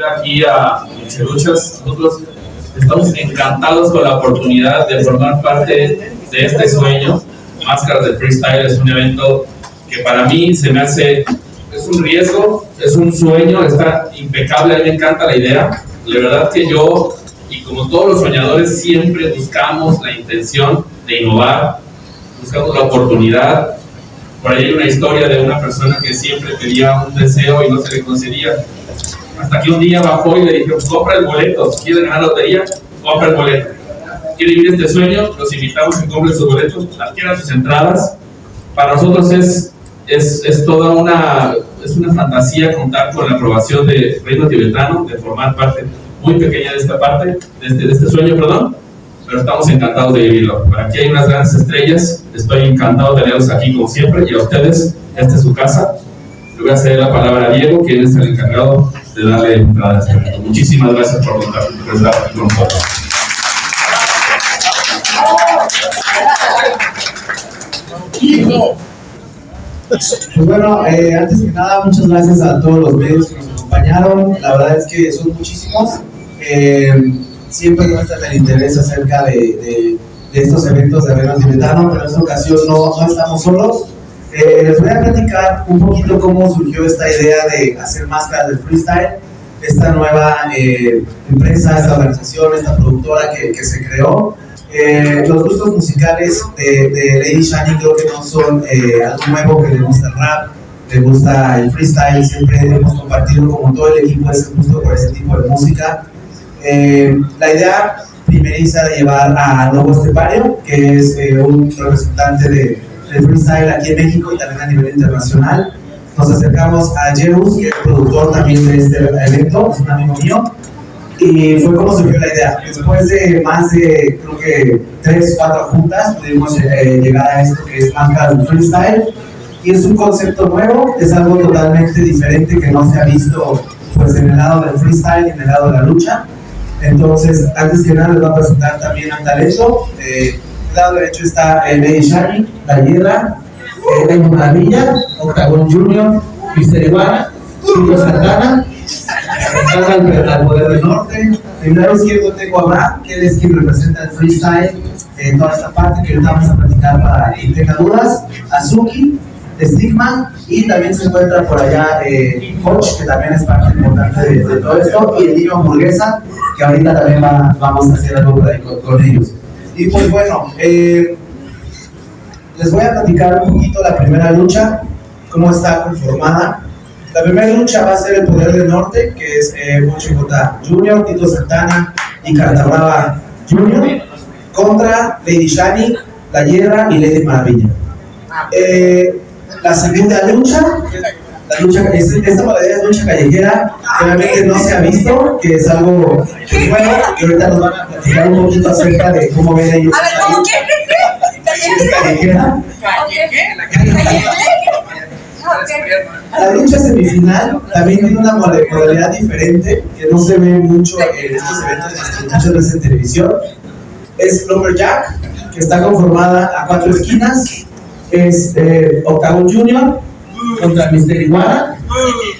aquí a Micheluchas. Nosotros estamos encantados con la oportunidad de formar parte de este sueño. Máscaras de Freestyle es un evento que para mí se me hace, es un riesgo, es un sueño, está impecable, a mí me encanta la idea. La verdad que yo, y como todos los soñadores, siempre buscamos la intención de innovar, buscamos la oportunidad. Por ahí hay una historia de una persona que siempre pedía un deseo y no se le concedía hasta que un día bajó y le dijo, compra el boleto, si quiere ganar lotería, compra el boleto. ¿Quiere vivir este sueño? Los invitamos a que compren sus boletos, adquieran sus entradas. Para nosotros es, es, es, toda una, es una fantasía contar con la aprobación de Reino Tibetano, de formar parte muy pequeña de esta parte, de este, de este sueño, perdón, pero estamos encantados de vivirlo. Por aquí hay unas grandes estrellas, estoy encantado de tenerlos aquí como siempre, y a ustedes, esta es su casa. Le voy a ceder la palabra a Diego, quien es el encargado de darle entrada a este evento. Muchísimas gracias por, contar, con nosotros. Pues bueno, eh, antes que nada, muchas gracias a todos los medios que nos acompañaron. La verdad es que son muchísimos. Eh, siempre muestran el interés acerca de, de, de estos eventos de Reino Tibetano, pero en esta ocasión no, no estamos solos. Eh, les voy a platicar un poquito cómo surgió esta idea de hacer máscaras del freestyle, esta nueva eh, empresa, esta organización, esta productora que, que se creó. Eh, los gustos musicales de, de, Lady Shani creo que no son eh, algo nuevo, que le gusta el rap, le gusta el freestyle, siempre hemos compartido como todo el equipo ese gusto por ese tipo de música. Eh, la idea primeriza de llevar a Lobo Estepario, que es un representante de freestyle aquí en México y también a nivel internacional. Nos acercamos a Jerus, que es productor también de este evento, es un amigo mío, y fue como surgió la idea. Después de más de, creo que, tres, cuatro juntas, pudimos eh, llegar a esto que es Máscaras Freestyle, y es un concepto nuevo, es algo totalmente diferente que no se ha visto pues en el lado del freestyle y en el lado de la lucha. Entonces, antes que nada, les voy a presentar también al talento. Eh, lado derecho está Lady Shani, La Hierra, eh, Maravilla, Octagon Junior, Mister Iguana, Tito Santana, al, Poder del Norte. Del lado izquierdo tengo a Abraham, que es quien representa el freestyle en toda esta parte que ahorita vamos a platicar para quien tenga dudas. Azuki, Stigma, y también se encuentra por allá eh, Coach, que también es parte importante de, todo esto, y el niño hamburguesa, que ahorita también va, vamos a hacer algo con, con ellos. Y pues bueno, eh, les voy a platicar un poquito la primera lucha, cómo está conformada. La primera lucha va a ser el Poder del Norte, que es eh, Mocho J. Jr., Tito Santana y Cartabrava Jr., contra Lady Shani, La Hierra y Lady Maravilla. Eh, la segunda lucha, la lucha esta modalidad es lucha callejera, realmente no se ha visto, que es algo bueno, y ahorita nos van a platicar un poquito acerca de cómo ven ellos. A ver, ¿cómo qué? ¿Qué? ¿Es callejera? La lucha semifinal también tiene una modalidad diferente que no se ve mucho en estos eventos, muchas veces en televisión. Es Lumberjack, que está conformada a cuatro esquinas. Es eh, Octagon Junior contra Mister Iguana,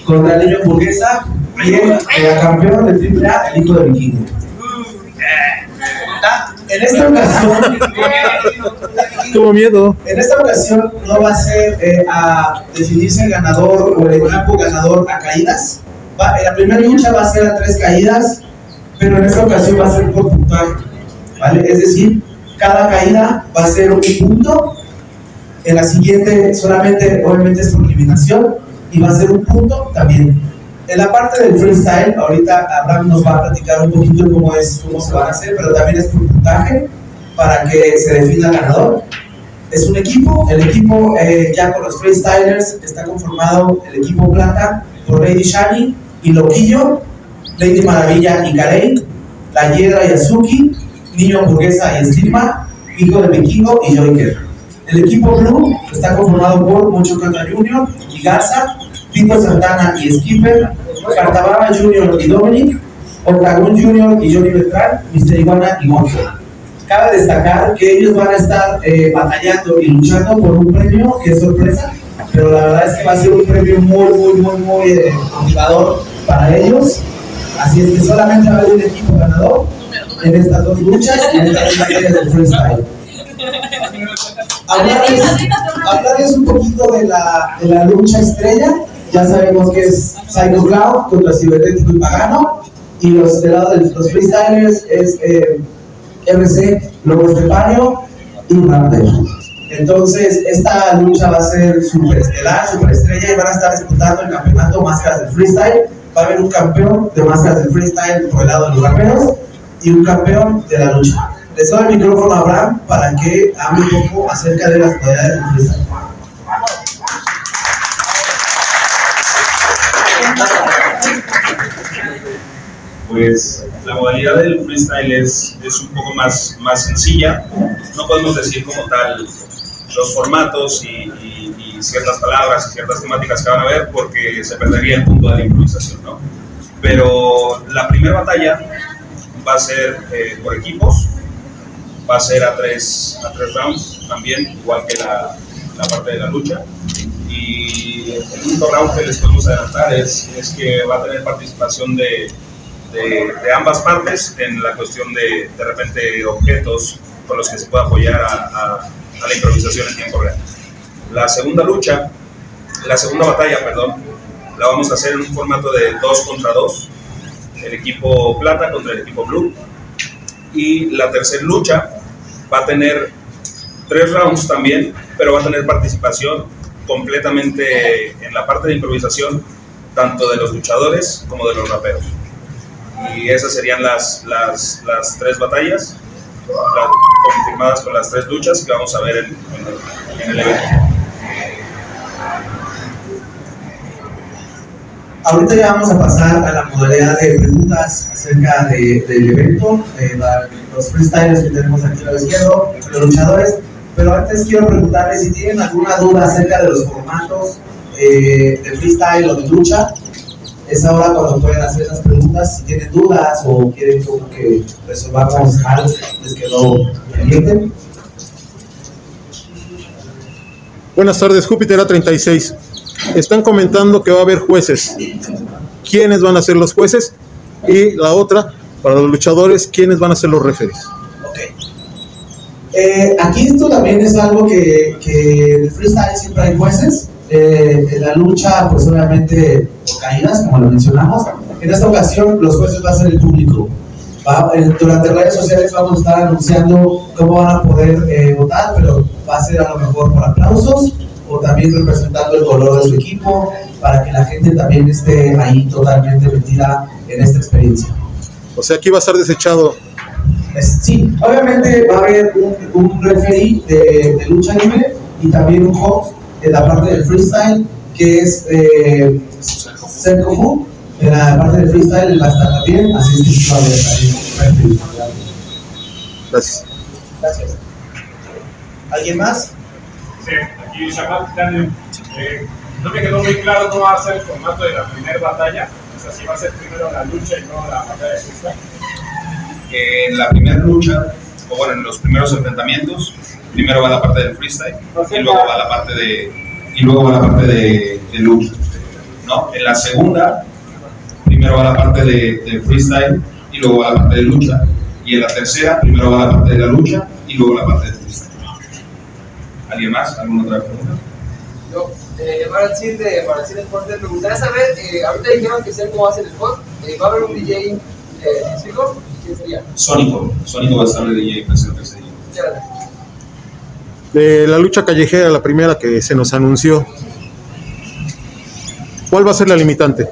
contra el niño hamburguesa y el eh, campeón de triple A, el hijo de Vikingo. En esta ocasión, tuvo miedo. En esta ocasión no va a ser eh, a definirse el ganador o el equipo ganador a caídas. Va, en la primera lucha va a ser a tres caídas, pero en esta ocasión va a ser por puntaje. ¿vale? Es decir, cada caída va a ser un punto. En la siguiente solamente, obviamente, es por eliminación y va a ser un punto también. En la parte del freestyle, ahorita Abraham nos va a platicar un poquito cómo es, cómo se van a hacer, pero también es por puntaje para que se defina el ganador. Es un equipo, el equipo eh, ya con los freestylers está conformado el equipo plata por Lady Shani y Loquillo, Lady Maravilla y Karei, La Hiedra y Azuki, Niño Hamburguesa y Estigma, Hijo de Vikingo y Joker. El equipo blue está conformado por Mucho Cota Junior y Garza, Tito Santana y Skipper, Cartababa Junior y Dominic, Octagon Junior y Johnny Beltrán, Mister Iguana y Gonzo. Cabe destacar que ellos van a estar eh, batallando y luchando por un premio que es sorpresa, pero la verdad es que va a ser un premio muy, muy, muy, muy eh, motivador para ellos. Así es que solamente va a haber un equipo ganador en estas dos luchas y en estas dos batallas del freestyle. Hablarles, hablarles un poquito de la, de la lucha estrella. Ya sabemos que es Psycho Cloud contra Cibernético y Pagano. Y los del lado de los freestylers es eh, RC, Lobo Estepario y Raptor. Entonces, esta lucha va a ser super estelar, super estrella y van a estar disputando el campeonato Máscaras del Freestyle. Va a haber un campeón de Máscaras del Freestyle por el lado de los raperos y un campeón de la lucha. Les doy el micrófono a Abraham para que hable un poco acerca de las modalidades del freestyle. Pues la modalidad del freestyle es, es un poco más, más sencilla. No podemos decir como tal los formatos y, y- y ciertas palabras y ciertas temáticas que van a ver porque se perdería el punto de la improvisación, ¿no? Pero la primera batalla va a ser eh, por equipos, va a ser a tres, a tres rounds también, igual que la, la parte de la lucha. Y el único round que les podemos adelantar es, es que va a tener participación de, de, de ambas partes en la cuestión de de repente objetos con los que se pueda apoyar a, a- a la improvisación en tiempo real. La segunda lucha, la segunda batalla, perdón, la vamos a hacer en un formato de 2 contra 2, el equipo plata contra el equipo blue. Y la tercera lucha va a tener tres rounds también, pero va a tener participación completamente en la parte de improvisación, tanto de los luchadores como de los raperos. Y esas serían las, las, las tres batallas, la- confirmadas con las tres luchas que vamos a ver en, en el evento. Ahorita ya vamos a pasar a la modalidad de preguntas acerca de- del evento, la- los freestylers que tenemos aquí a la izquierda, los luchadores. Pero antes quiero preguntarles si tienen alguna duda acerca de los formatos eh, de freestyle o de lucha. Es ahora cuando pueden hacer esas preguntas. Si tienen dudas o quieren como que resolvamos algo que les quedó pendiente. Buenas tardes, Júpiter A36. Están comentando que va a haber jueces. ¿Quiénes van a ser los jueces? Y la otra, para los luchadores, ¿quiénes van a ser los referees? Ok. Eh, aquí esto también es algo que, que en el freestyle siempre hay jueces. Eh, en la lucha, pues obviamente caídas, como lo mencionamos. En esta ocasión, los jueces va a ser el público. Va- eh, durante redes sociales vamos a estar anunciando cómo van a poder eh, votar, pero va a ser a lo mejor por aplausos o también representando el color de su equipo para que la gente también esté ahí totalmente metida en esta experiencia. O sea, aquí va a estar desechado. Es- Sí, obviamente va a haber un, un referee de, de lucha libre y también un host de la parte del freestyle que es eh, Serko Fu. De la parte del freestyle va a estar también, así es que va a haber también. Gracias. Gracias. ¿Alguien más? Aquí Shamal Daniel. Eh, no me quedó muy claro cómo va a ser el formato de la primera batalla. O sea, si va a ser primero la lucha y luego la batalla de freestyle. En la primera lucha, o bueno, en los primeros enfrentamientos, primero va la parte del freestyle y luego va la parte de, y luego va la parte de, de lucha. ¿no? En la segunda, primero va la parte de, de freestyle y luego va la parte de lucha. Y en la tercera, primero va la parte de la lucha y luego la parte de freestyle. ¿Alguien más? ¿Alguna otra pregunta? Yo, eh, para el cine de para el cine Deportes, me gustaría saber, eh, ahorita dijeron que sé cómo va a ser el spot, eh, va a haber un DJ eh, físico, ¿quién sería? Sónico. Sónico va a estar de DJ presente ese día. Muchas gracias. De la lucha callejera, la primera que se nos anunció. ¿Cuál va a ser la limitante?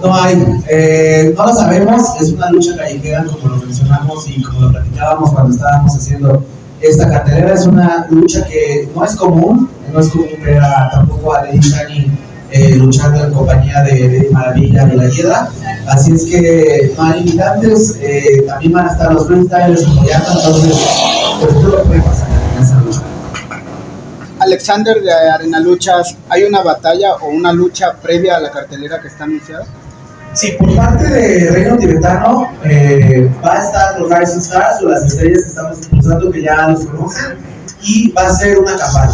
No hay, eh, no lo sabemos, es una lucha callejera como lo mencionamos y como lo platicábamos cuando estábamos haciendo esta cartelera, es una lucha que no es común, no es común ver a, tampoco a Lady Shani eh, luchando en compañía de, de Maravilla y la Hiedra, así es que no hay limitantes, eh, también van a estar los freestylers apoyando, entonces pues todo puede pasar en esa lucha. Alexander de Arena Luchas, ¿hay una batalla o una lucha previa a la cartelera que está anunciada? Sí, por parte de Reino Tibetano eh, va a estar los Rising Stars o las estrellas que estamos impulsando que ya los conocen y va a ser una campaña.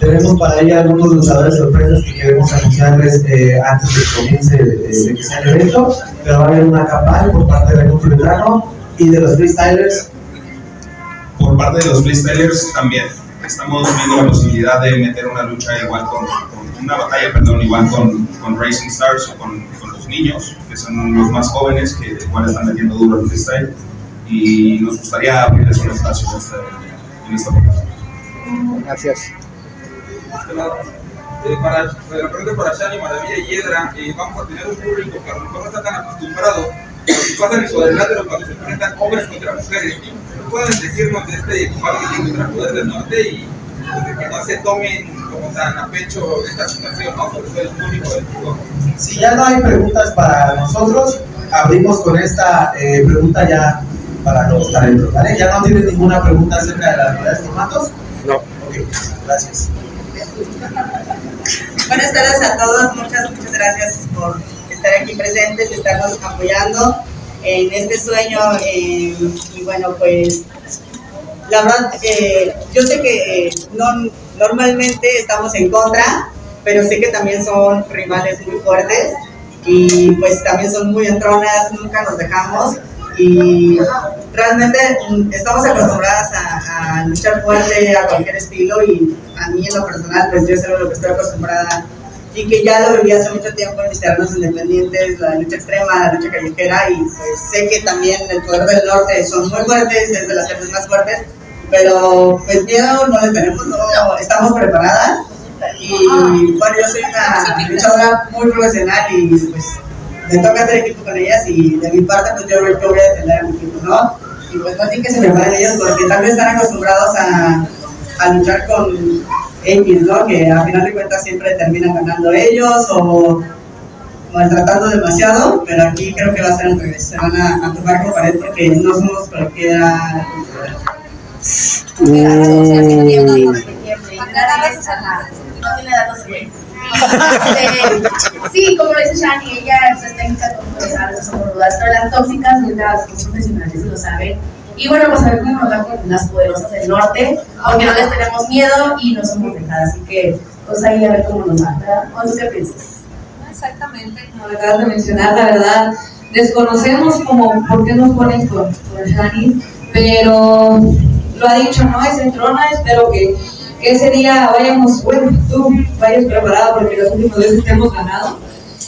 Tenemos para ella algunos luchadores sorpresas que queremos anunciarles eh, antes de que comience eh, de que sea el evento, pero va a haber una campaña por parte del Raimundo Veterano y de los freestylers. Por parte de los freestylers también estamos viendo la posibilidad de meter una lucha igual con, con una batalla, perdón, igual con, con Racing Stars o con, con, los niños, que son los más jóvenes, que igual están metiendo duro en freestyle, y nos gustaría abrirles un espacio en esta, en esta oportunidad. Gracias. Eh, para, la pregunta para Shani, Maravilla y Hiedra, eh, vamos a tener un público que a lo mejor no está tan acostumbrado a lo que pasa en el cuadrilátero cuando se enfrentan hombres contra mujeres. ¿No pueden decirnos de este combate contra Poder del Norte y pues, que no se tomen como tan a pecho esta situación, ¿no? Sobre todo el público del fútbol. Si ya no hay preguntas para nosotros, abrimos con esta eh, pregunta ya para los talentos, ¿vale? ¿Ya no tienen ninguna pregunta acerca de las novedades de formatos? No. Ok, gracias. Buenas tardes a todos, muchas, muchas gracias por estar aquí presentes, estarnos apoyando en este sueño. eh, y bueno, pues la verdad, eh, yo sé que no, normalmente estamos en contra, pero sé que también son rivales muy fuertes y pues también son muy entronas, nunca nos dejamos y realmente mm, estamos acostumbradas a, luchar fuerte a cualquier estilo y a mí en lo personal pues yo a lo que estoy acostumbrada y que ya lo viví hace mucho tiempo en mis terrenos independientes, la lucha extrema, la lucha callejera y pues sé que también el poder del norte son muy fuertes, es de las artes más fuertes, pero pues miedo no les tenemos, no, estamos preparadas y bueno yo soy una luchadora muy profesional y pues me toca hacer equipo con ellas y de mi parte pues yo, yo voy a defender a mi equipo, ¿no? Y pues no tienen que se preparen ellos porque tal vez están acostumbrados a, a luchar con X, ¿no? Que a final de cuentas siempre terminan ganando ellos o maltratando demasiado, pero aquí creo que va a ser al revés, se van a, a tomar con pared porque no somos cualquiera. Este, sí, como dice Shani, ella es técnica como que sabe, son rudas, pero las tóxicas las profesionales lo saben. Y bueno, pues a ver cómo nos va con las poderosas del norte, aunque no les tenemos miedo y no somos dejadas, así que pues ahí a ver cómo nos va, ¿verdad? ¿O tú qué piensas? Exactamente, como acabas de mencionar, la verdad, desconocemos como por qué nos ponen con, con Shani, pero lo ha dicho, ¿no? Es entrona, espero que, que ese día vayamos, bueno, tú vayas preparado porque las últimas veces te hemos ganado.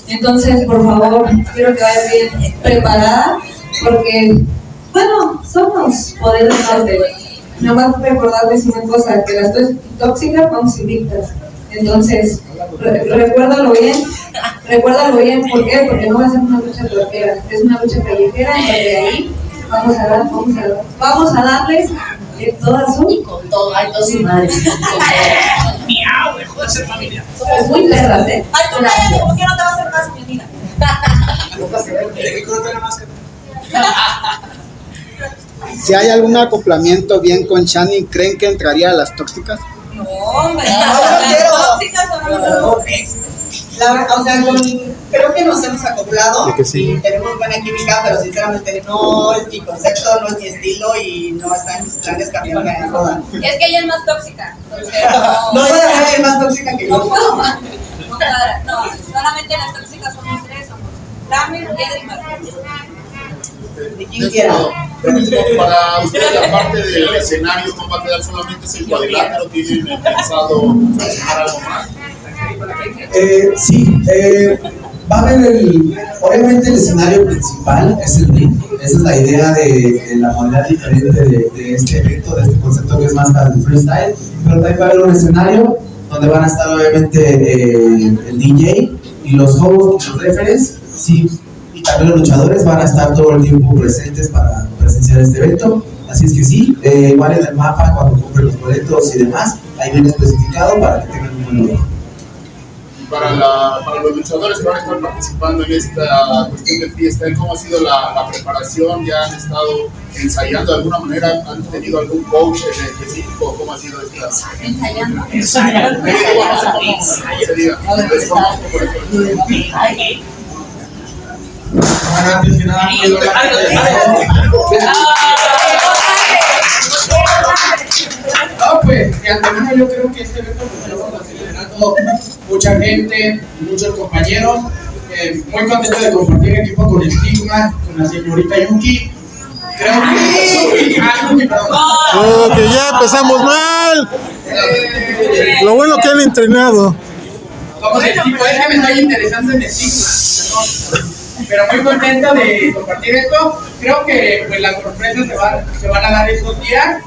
Entonces, por favor, quiero que vayas bien preparada porque, bueno, somos poder del norte. Nada más recordarles una cosa, que las dos tóxicas vamos invictas. Entonces, re- recuérdalo bien, recuérdalo bien, ¿por qué? Porque no va a ser una lucha cualquiera, es una lucha callejera, y de ahí vamos a dar, vamos a, dar- vamos a darles de todas su Y con todo, ay, todos sus madres. Miau, dejó de ser familia. Somos muy perras, ¿eh? Ay, tú cállate, ¿por qué no te va a hacer caso, mi vida? Si hay algún acoplamiento bien con Shani, ¿creen que entraría a las tóxicas? No, hombre, no, tóxicas o no, La verdad, o sea, con- creo que nos hemos acoplado Sí que sí. y tenemos buena química, pero sinceramente no es mi concepto, no es mi estilo y no está en mis planes cambiarme de moda. Es que ella es más tóxica. Entonces, No voy a ser más tóxica que No yo. puedo más. No, cuadra. no, solamente las tóxicas somos tres, somos Dami, Piedra y Quien quiera. Para ustedes, aparte del escenario, no va a quedar solamente ese cuadrilátero, tienen pensado sumar algo más. Eh, sí, eh, va a haber el, obviamente el escenario principal es el ring, esa es la idea de, de la manera diferente de, de este evento, de este concepto que es más para el freestyle, pero también va a haber un escenario donde van a estar obviamente eh, el DJ y los hosts, los referees, sí, y los luchadores van a estar todo el tiempo presentes para presenciar este evento. Así es que sí, eh, igual en el mapa, cuando compren los boletos y demás, ahí viene especificado para que tengan un buen lugar. Para, la, para los luchadores que van a estar participando en esta cuestión de freestyle, ¿cómo ha sido la, la preparación? ¿Ya han estado ensayando de alguna manera? ¿Han tenido algún coach en específico? ¿Cómo ha sido esta? Ensayando. Digo, no No, pues de antemano yo creo que este evento pues, mucha gente, muchos compañeros. Eh, muy contento de compartir equipo con Stigma, con la señorita Yuki. Creo que. Ah, perdón. Oh, que ya empezamos mal. Lo bueno que han entrenado. Somos el equipo, es que me estoy interesando en Stigma. ¿no? Pero muy contento de compartir esto. Creo que pues, las sorpresas se van, se van a dar estos días.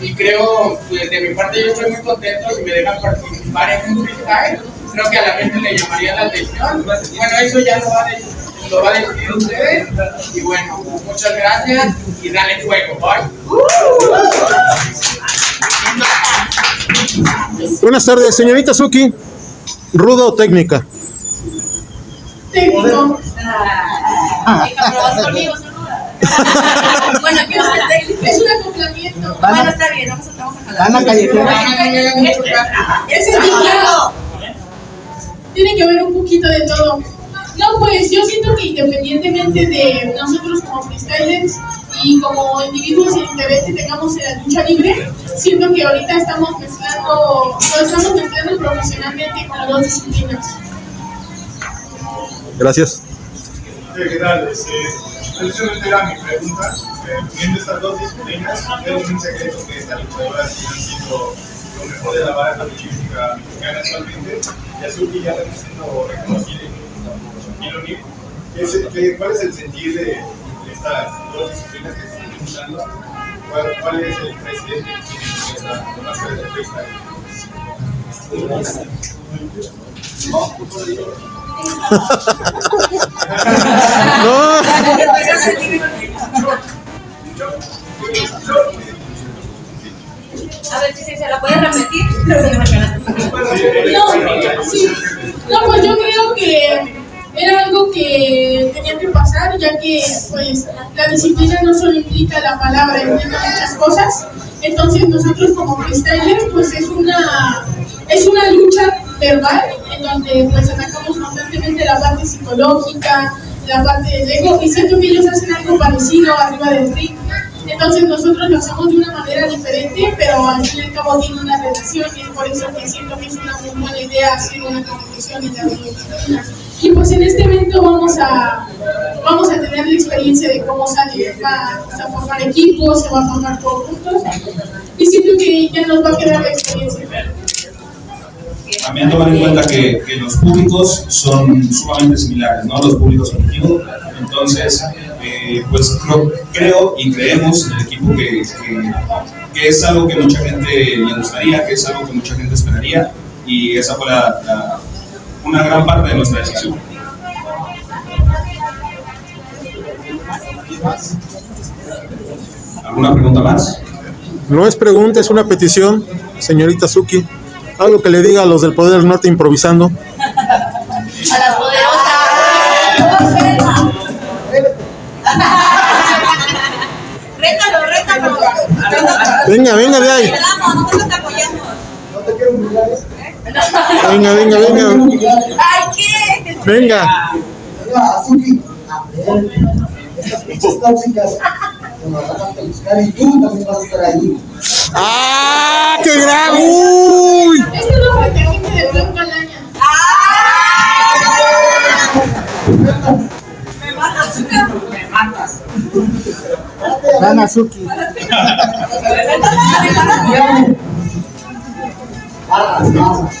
Y creo, pues, de mi parte, yo estoy muy contento si me dejan participar en un freestyle. Creo que a la gente le llamaría la atención. Bueno, eso ya lo va a decir, lo va a decidir ustedes. Y bueno, muchas gracias y dale fuego. Buenas tardes, señorita Suki. ¿Rudo o técnica? Técnico. ¿Aprobas conmigo, Bueno, ¿qué es el técnico? Es un acoplamiento. Bueno, está bien, vamos a, vamos a jalar. Ana Callejera. Ese es mi claro. Tiene que haber un poquito de todo. No, pues yo siento que independientemente de nosotros como freestylers y como individuos y interés que tengamos en la lucha libre, siento que ahorita estamos mezclando, lo estamos mezclando profesionalmente con las dos disciplinas. Gracias. Sí, ¿qué tal? Este, precisamente era mi pregunta. Eh, viendo estas dos disciplinas, es un secreto que estas luchadoras están siendo lo mejor de la baraja luchística mexicana actualmente. Y Azuki ya está siendo reconocida. ¿Qué es- qué- ¿Cuál es el sentir de, estas dos disciplinas que están juntando? ¿Cuál, ¿Cuál es el presidente que tiene la máscara de freestyle? No. A ver, si se la puede repetir. No, sí. No, pues yo creo que era algo que tenía que pasar, ya que pues la disciplina no solo implica la palabra, implica muchas cosas. Entonces nosotros como freestylers, pues es una es una lucha verbal en donde pues atacamos constantemente la parte psicológica, la parte del ego, y siento que ellos hacen algo parecido arriba del ring. Entonces nosotros lo hacemos de una manera diferente, pero al fin y al cabo tiene una relación y es por eso que siento que es una muy buena idea hacer una entre las dos disciplinas. Y pues en este evento vamos a, vamos a tener la experiencia de cómo sale, va a formar equipos, se va a formar todos juntos y siento que ya nos va a quedar la experiencia. También tomar en cuenta que, que los públicos son sumamente similares, ¿no? Los públicos objetivos. Entonces, eh, pues creo, creo y creemos en el equipo que, que, que es algo que mucha gente le gustaría, que es algo que mucha gente esperaría y esa fue la, la- una gran parte de nuestra decisión. ¿Alguna pregunta más? No es pregunta, es una petición, señorita Suki. Algo que le diga a los del Poder Norte improvisando. A las poderosas. Rétalo, rétalo. Venga, venga de ahí. Te damos, nosotros te apoyamos. No te quiero humillar. Venga, venga, venga. Ay, ¿qué? Venga. Oiga, Azuki, a ver, estas pinches tóxicas nos van a buscar y tú también vas a estar ahí. ¡Ah, qué gran! ¡Uy! Esto es lo que gente de Blanca Calaña. Me matas. Me matas. Dan Azuki. Barras, barras.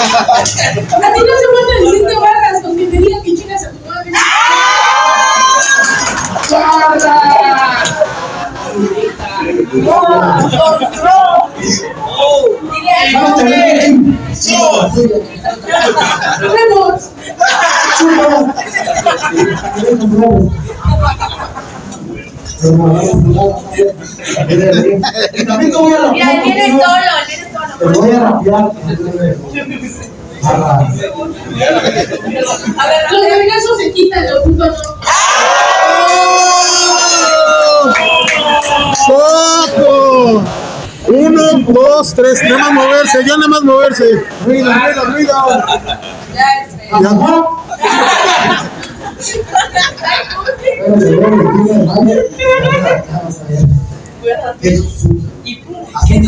A ti no se puede decirte barras con que te digan que chingas a tu madre. Y también te voy a Mira, él viene solo, viene Te solo. voy a rapear. A ver, Los vergazos se quitan, los putos no. ¡Poco! Uno, dos, tres. Nada más moverse, ya nada más moverse. Ruido, ruido, ruido. Ya. Así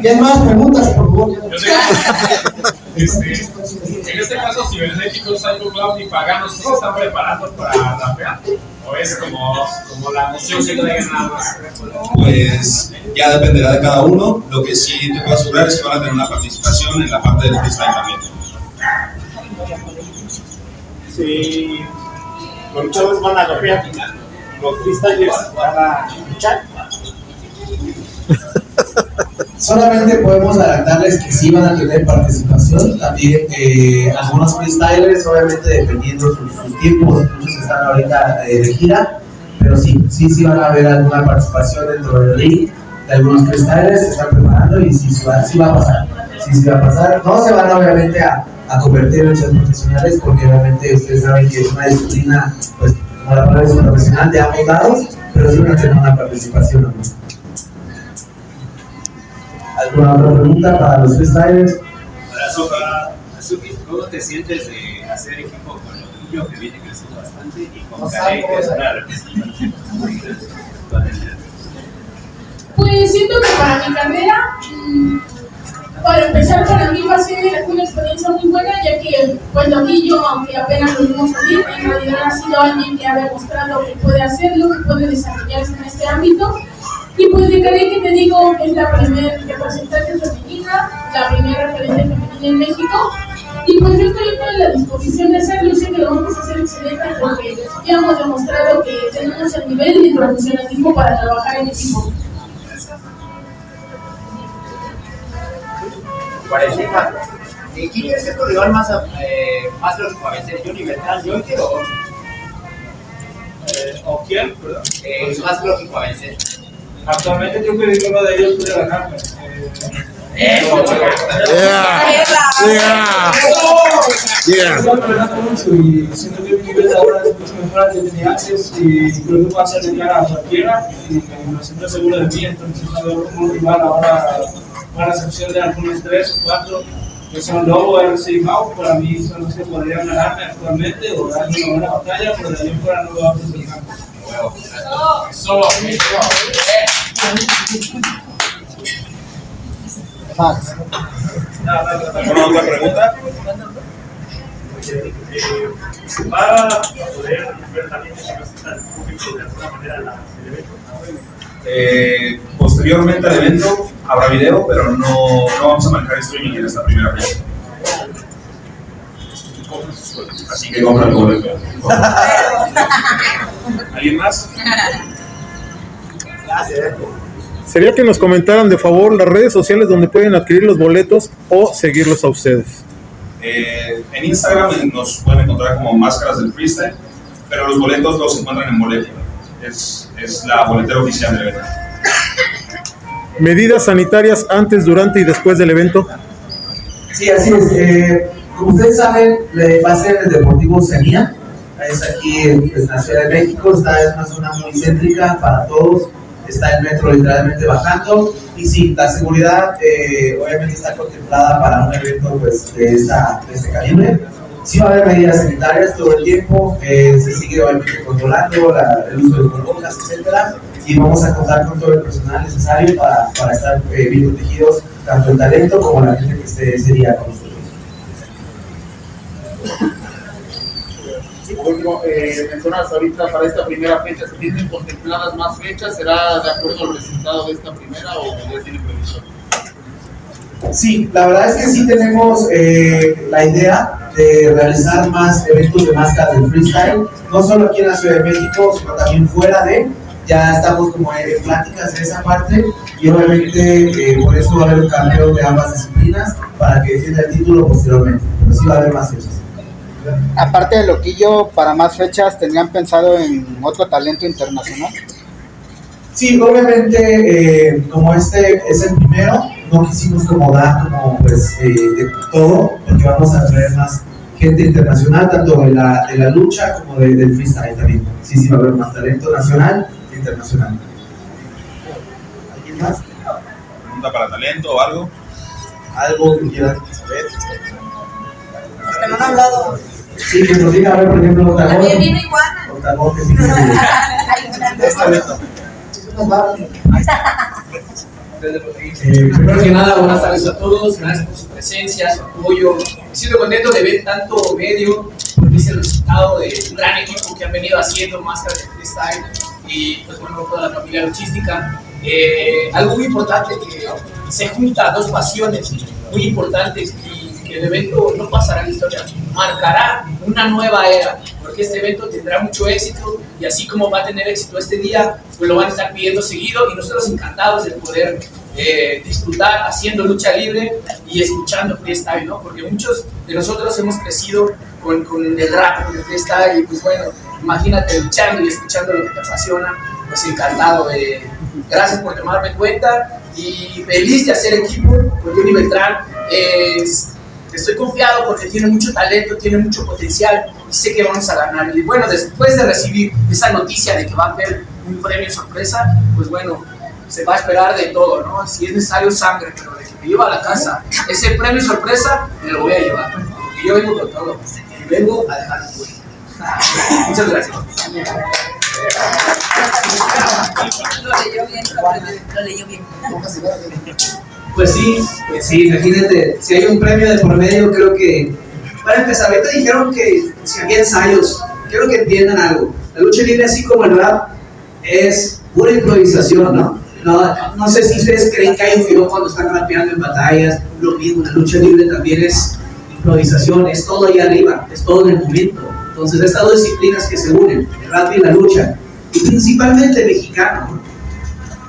¿Quién más preguntas, por favor? Yo sé que, este, en este caso, cibernéticos, Psycho y paganos, ¿sí se están preparando para rapear? ¿O es como, como la emoción que traigan nada más? Pues ya dependerá de cada uno. Lo que sí te puedo asegurar es que van a tener una participación en la parte del freestyle también. Si los luchadores van a rapear, los freestylers van a luchar. Solamente podemos adelantarles que sí van a tener participación. También eh, algunos freestylers, obviamente dependiendo sus, sus tiempos, muchos están ahorita eh, de gira, pero sí, sí, sí van a haber alguna participación dentro del ring de algunos freestylers, se están preparando y sí, va, sí va a pasar. Sí, sí va a pasar. No se van obviamente a, a convertir en luchas profesionales porque obviamente ustedes saben que es una disciplina, pues, como la palabra es profesional de ambos lados, pero sí van a tener una participación. ¿Alguna otra pregunta para los freestylers? Hola, Sofa. Azuki, ¿cómo te sientes de hacer equipo con lo tuyo que viene creciendo bastante y con Karen, que es una Pues siento que para mi carrera, mm, para empezar para mí va a ser una experiencia muy buena, ya que pues Loquillo, aunque apenas lo vimos salir, en realidad ha sido alguien que ha demostrado que puede hacerlo, que puede desarrollarse en este ámbito. Y pues de Karen que te digo, es la primera representante femenina, la primera referente femenina en México. Y pues yo estoy en toda la disposición de hacerlo, sé que lo vamos a hacer excelente porque ya hemos demostrado que tenemos el nivel y el profesionalismo para trabajar en equipo. ¿y ¿quién es el rival más, eh, más lógico a vencer? ¿Johnny Beltrán, Joker o Eh, ¿O quién? Perdón. eh, más lógico a vencer? Actualmente creo que ninguno de ellos puede ganarme. Eh, Yeah. Estoy entrenando mucho y siento que mi nivel ahora es mucho mejor al que tenía antes y creo que puedo cara a cualquiera y me siento seguro de mí, entonces no veo como un rival ahora, la excepción de algunos tres o cuatro que son Lobo, y Mau, para mí son los que podrían ganarme actualmente o darme una buena batalla, pero de ahí en fuera no veo a otros del ¿Alguna otra pregunta? Para poder ver también el público de alguna manera la el evento. Eh, posteriormente al evento habrá video, pero no, no vamos a manejar streaming en esta primera fecha. Así que compra el boleto. ¿Alguien más? Sería que nos comentaran de favor las redes sociales donde pueden adquirir los boletos o seguirlos a ustedes. Eh, en Instagram nos pueden encontrar como Máscaras del Freestyle, pero los boletos los encuentran en Boleto. Es, es la boletera oficial del evento. Medidas sanitarias antes, durante y después del evento. Sí, así es. Eh, como ustedes saben, le- va a ser el Deportivo Semilla. Es aquí en, pues, en la Ciudad de México. Está, es una zona muy céntrica para todos. Está el metro literalmente bajando. Y sí, la seguridad eh, obviamente está contemplada para un evento pues, de, esta, de este calibre. Sí va a haber medidas sanitarias todo el tiempo. eh, se sigue obviamente controlando la- el uso de cubrebocas, etcétera. Y vamos a contar con todo el personal necesario para, para estar eh, bien protegidos, tanto el talento como la gente que esté ese día con nosotros. Último, eh, mencionas ahorita para esta primera fecha, ¿se tienen contempladas más fechas? ¿Será de acuerdo al resultado de esta primera o ya tienen previsto? Sí, la verdad es que sí tenemos eh, la idea de realizar más eventos de máscaras del freestyle, no solo aquí en la Ciudad de México, sino también fuera de. Ya estamos como en pláticas en esa parte y obviamente eh, por eso va a haber un campeón de ambas disciplinas para que defienda el título posteriormente. Pero sí va a haber más fechas. Aparte de Loquillo, para más fechas, ¿tenían pensado en otro talento internacional? Sí, obviamente, eh, como este es el primero, no quisimos como dar como pues eh, de todo, porque vamos a traer más gente internacional, tanto de la, de la lucha como de- del freestyle también. Sí, sí, va a haber más talento nacional e internacional. ¿Alguien más? ¿Pregunta para talento o algo? ¿Algo que quieran saber? Los que no han hablado. Sí, que nos diga, a ver, por ejemplo, Octagón. También vino iguana. Octagón, que sí. Esta vez. Eh, primero que nada, buenas tardes a todos, gracias por su presencia, su apoyo. Me siento contento de ver tanto medio, porque es el resultado de un gran equipo que han venido haciendo máscaras de freestyle y pues bueno, toda la familia logística. Eh, algo muy importante que se junta dos pasiones muy importantes el evento no pasará en la historia, marcará una nueva era, porque este evento tendrá mucho éxito y así como va a tener éxito este día, pues lo van a estar pidiendo seguido y nosotros encantados de poder eh, disfrutar haciendo lucha libre y escuchando freestyle, ¿no? Porque muchos de nosotros hemos crecido con, con el rap, con el freestyle y pues bueno, imagínate luchando y escuchando lo que te apasiona, pues encantado. Eh, gracias por tomarme en cuenta y feliz de hacer equipo con Johnny Beltrán. Estoy confiado porque tiene mucho talento, tiene mucho potencial y sé que vamos a ganar. Y bueno, después de recibir esa noticia de que va a haber un premio sorpresa, pues bueno, se va a esperar de todo, ¿no? Si es necesario sangre, pero de que me lleva a la casa ese premio sorpresa, me lo voy a llevar. Porque yo vengo con todo y vengo a dejar el. Muchas gracias. Lo leyó bien, lo leyó bien. Pues sí, pues sí, imagínate, si hay un premio de por medio, creo que, para empezar, ahorita dijeron que si había ensayos, quiero que entiendan algo, la lucha libre así como el rap es pura improvisación, ¿no? No, no sé si ustedes creen que hay un video cuando están rapeando en batallas, lo mismo, la lucha libre también es improvisación, es todo ahí arriba, es todo en el momento. Entonces, estas dos disciplinas que se unen, el rap y la lucha, y principalmente el mexicano, ¿no?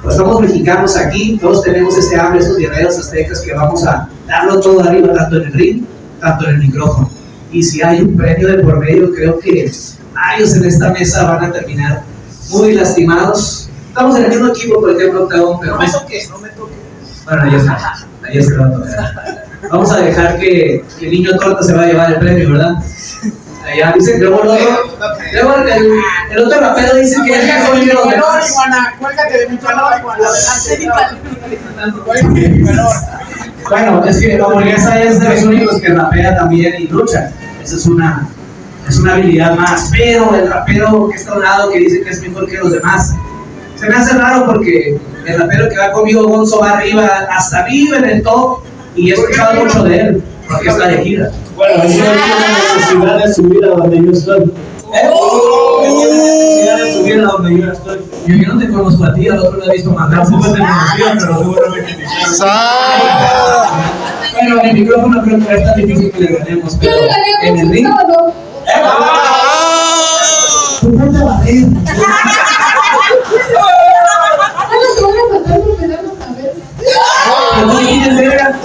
Pues somos mexicanos aquí, todos tenemos ese hambre, esos guerreros aztecas que vamos a darlo todo arriba, tanto en el ring, tanto en el micrófono. Y si hay un premio de por medio, creo que varios en esta mesa van a terminar muy lastimados. Estamos en el mismo equipo, por ejemplo, Octagón, pero No me toques, no me toques. bueno, ahí está, ahí está. Vamos a dejar que, que el niño torta se va a llevar el premio, ¿verdad? Allá dice, luego, luego, luego el, el otro rapero dice que es mejor que los demás. Cuélgate de mi calor, Iguana. Bueno, es que la hamburguesa es de los únicos que rapea también y lucha. Esa es una, es una habilidad más. Pero el rapero que está a un lado que dice que es mejor que los demás, se me hace raro porque el rapero que va conmigo, Gonzo, va arriba, hasta vive en el top y he escuchado mucho de él, porque está de gira. Bueno, es una necesidad de subir a donde yo estoy. Yo estoy. Yo, yo no te conozco a ti, al otro lo he visto mandar. Tampoco te conocía, pero seguramente te Bueno, en el micrófono creo que es tan difícil que le ganemos, pero en el ring. sábado. Tú ponte a. Ah, verga.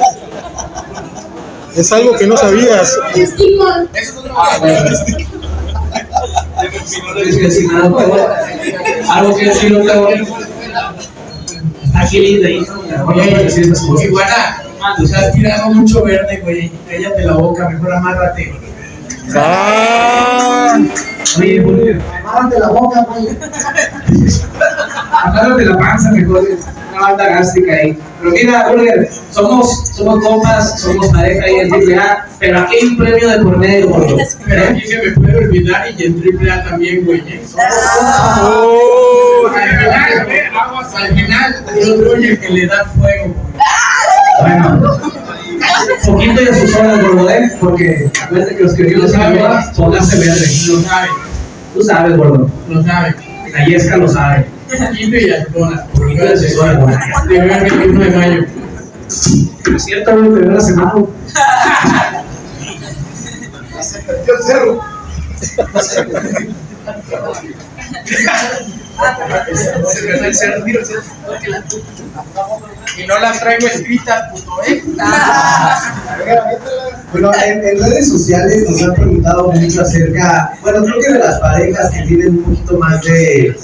Es algo que no sabías. Estigma. Ah, bueno. ¿Quieres decir nada, Octavo? ¿Algo que decir, Octavo? Aquí linda, hijo. Oye, decir esas cosas. Iguana, tú has tirado mucho verde, güey. Cállate la boca, mejor amárrate. Ah, Oye, Julio, amárrate la boca, güey. Amárrate la panza, mejor. Una banda gástrica ahí. Pero mira, Julio, somos, somos compas, somos pareja ahí en AAA, pero aquí hay un premio de por medio, Julio. Pero aquí se me puede olvidar y en triple A también, güey. ¿eh? oh, Al final, eh, aguas, al final, yo soy el que le da fuego, güey. Bueno, poquito de sus horas, gordo, ¿eh? Porque acuérdate que los que viven en arriba, pónganse verde. Lo sabe, Tú sabes, gordo. lo sabe. La Yesca lo sabe. Quito y de sus horas, gordo. De ver el 21 de mayo. Es cierto, güey, veo la semana. Yo cerro. Se mira, el cerro. Y no las traigo escritas, puto, ¿eh? Bueno, en, redes sociales nos han preguntado mucho acerca, bueno, creo que de las parejas que tienen un poquito más de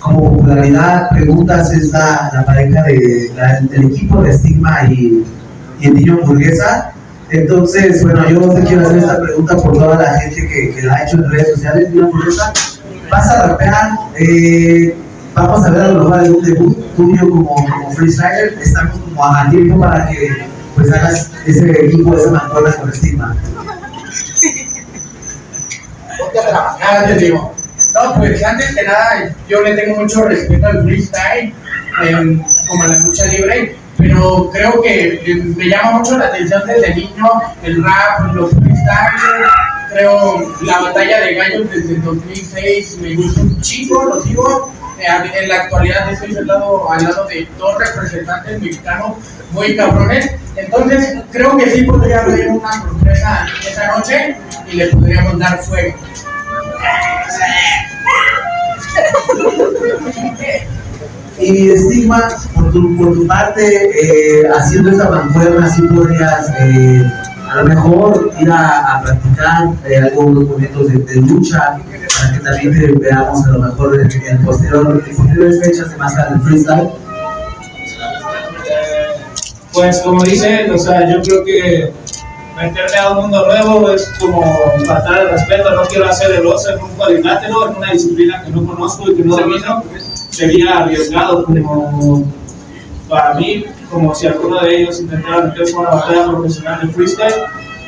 como popularidad, preguntas, es la, la pareja de, la- del equipo de Stigma y, y el niño hamburguesa. Entonces, bueno, yo te quiero hacer esta pregunta por toda la gente que, que la ha hecho en redes sociales. Niño hamburguesa, ¿vas a rapear? Eh, vamos a ver a lo mejor algún debut tuyo como, como freestyler. Estamos como a tiempo para que pues hagas ese equipo, esa mancuerna con Stigma. Ponte a trabajar, te digo. No, pues antes que nada, yo le tengo mucho respeto al freestyle, em, como a la lucha libre, pero creo que em, me llama mucho la atención desde niño el rap, los freestyle, creo la batalla de gallos desde el 2006 me gusta un chico, lo digo. Eh, En la actualidad estoy al lado, al lado de dos representantes mexicanos muy cabrones. Entonces creo que sí podría haber una sorpresa esa noche y le podríamos dar fuego. Y estigma, por tu, por tu parte, eh, haciendo esta mancuerna, sí podrías eh, a lo mejor ir a, a practicar eh, algunos momentos de, de lucha para que también te veamos a lo mejor en, en posterior, en posteriores fechas de máscara del freestyle. Pues como dicen, o sea, yo creo que meterme a un mundo nuevo es como faltar el respeto, no quiero hacer el oso en un cuadrilátero, en una disciplina que no conozco y que no domino, sería arriesgado como para mí, como si alguno de ellos intentara meterse a una batalla profesional de freestyle.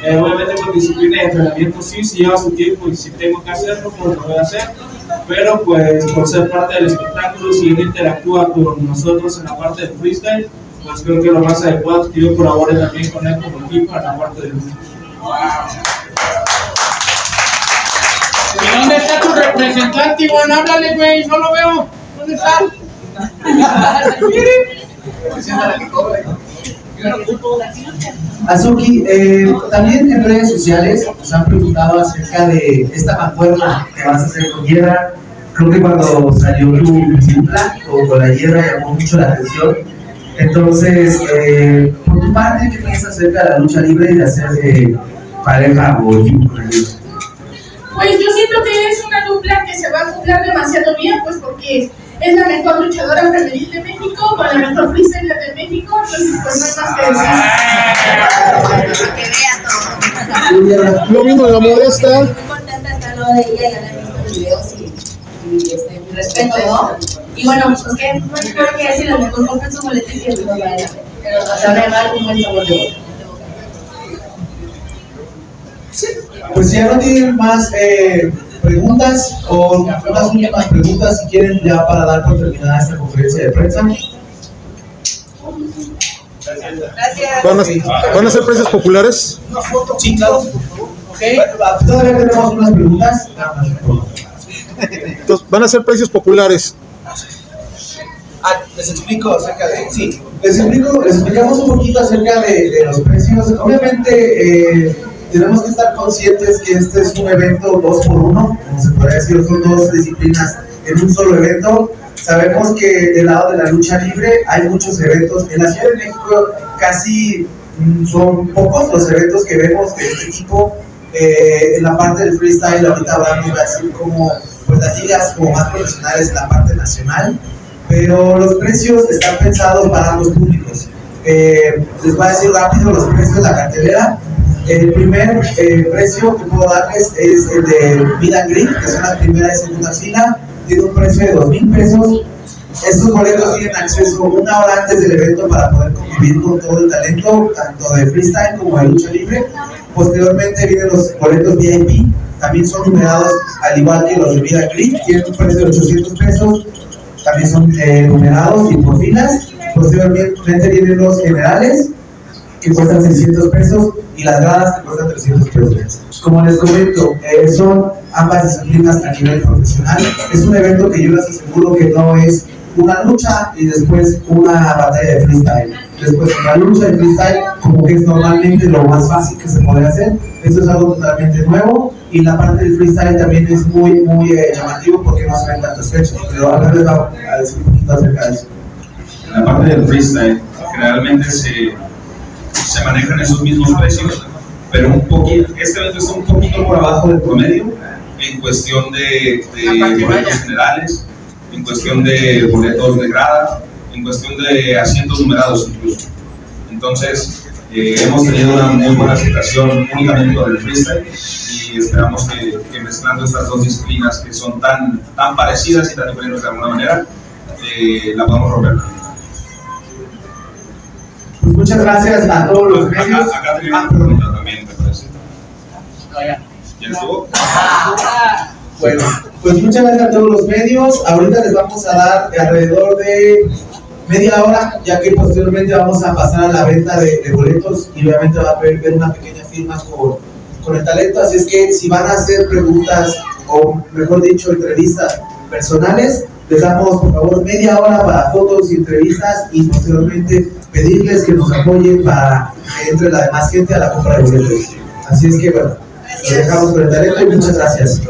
Eh, obviamente con disciplina y entrenamiento sí, sí lleva su tiempo y si tengo que hacerlo, pues lo voy a hacer. Pero pues por ser parte del espectáculo, si él interactúa con nosotros en la parte del freestyle, pues creo que lo más adecuado es que yo colabore también con él como equipo en la parte del ¿Y dónde está tu representante, Iván? Háblale, güey, no lo veo. ¿Dónde está? Azuki, eh, también en redes sociales nos han preguntado acerca de esta mancuerna que vas a hacer con Hiedra. Creo que cuando salió tu dupla con, la Hiedra llamó mucho la atención. Entonces, eh, por tu parte, ¿qué piensas acerca de la lucha libre y de hacer eh, pareja o equipo con? Pues yo siento que es una dupla que se va a acoplar demasiado bien, pues porque es la mejor luchadora femenil de México con la mejor freestyler de México, entonces pues no hay más que decir. Lo mismo de la modesta. Muy contenta al lado de ella, ya la he visto en videos y, y este, mi respeto, ¿no? Y bueno, pues que no hay mejor que decir, a lo mejor compren su boleto y que no pena. Pero se van a llevar un buen sabor de boca. Pues ya no tienen más eh, preguntas o unas últimas preguntas, si quieren, ya para dar por terminada esta conferencia de prensa. ¿Van a, van a ser precios populares? Una foto, sí, claro. Todavía tenemos unas preguntas. Entonces, van a ser precios populares. Ah, les explico acerca de. Sí, les explico, les explicamos un poquito acerca de, de los precios. Obviamente, eh, tenemos que estar conscientes que este es un evento dos por uno, como se podría decir, son dos disciplinas en un solo evento. Sabemos que del lado de la lucha libre hay muchos eventos. En la Ciudad de México casi mm, son pocos los eventos que vemos de este tipo. Eh, en la parte del freestyle, ahorita hablamos de decir como pues, las ligas como más profesionales en la parte nacional, pero los precios están pensados para ambos públicos. Eh, les voy a decir rápido los precios de la cartelera. El primer eh, precio que puedo darles es el de and Greet, que son la primera y segunda fila. Tiene un precio de dos mil pesos. Estos boletos tienen acceso una hora antes del evento para poder convivir con todo el talento, tanto de freestyle como de lucha libre. Posteriormente vienen los boletos VIP, también son numerados al igual que los de and Greet, tienen un precio de 800 pesos. También son eh, numerados y por filas. Posteriormente vienen los generales, que cuestan 600 pesos y las gradas que cuestan 300 pesos. Como les comento, eh, son ambas disciplinas a nivel profesional. Es un evento que yo les aseguro que no es una lucha y después una batalla de freestyle. Después una lucha de freestyle, como que es normalmente lo más fácil que se puede hacer. Esto es algo totalmente nuevo y la parte del freestyle también es muy, muy eh, llamativo porque no se ven tantas fechas. Pero ahora les voy a decir un poquito acerca de eso. En la parte del freestyle, generalmente se, se manejan esos mismos precios, pero un poquito, este evento está un poquito por abajo del promedio en cuestión de, de boletos generales, en cuestión de boletos de grada, en cuestión de asientos numerados incluso. Entonces, eh, hemos tenido una muy buena aceptación únicamente con el freestyle y esperamos que, que mezclando estas dos disciplinas que son tan, tan parecidas y tan diferentes de alguna manera, eh, la podamos romper. Muchas gracias a todos los medios. acá tenía una pregunta también, me parece. ¿Ya estuvo? Bueno, pues muchas gracias a todos los medios. Ahorita les vamos a dar alrededor de media hora, ya que posteriormente vamos a pasar a la venta de, de boletos y obviamente va a haber, ver una pequeña firma con, con el talento. Así es que si van a hacer preguntas o mejor dicho entrevistas personales, les damos por favor media hora para fotos y entrevistas y posteriormente pedirles que nos apoyen para que entre la demás gente a la compra de boletos. Así es que bueno, los dejamos con el talento y muchas gracias.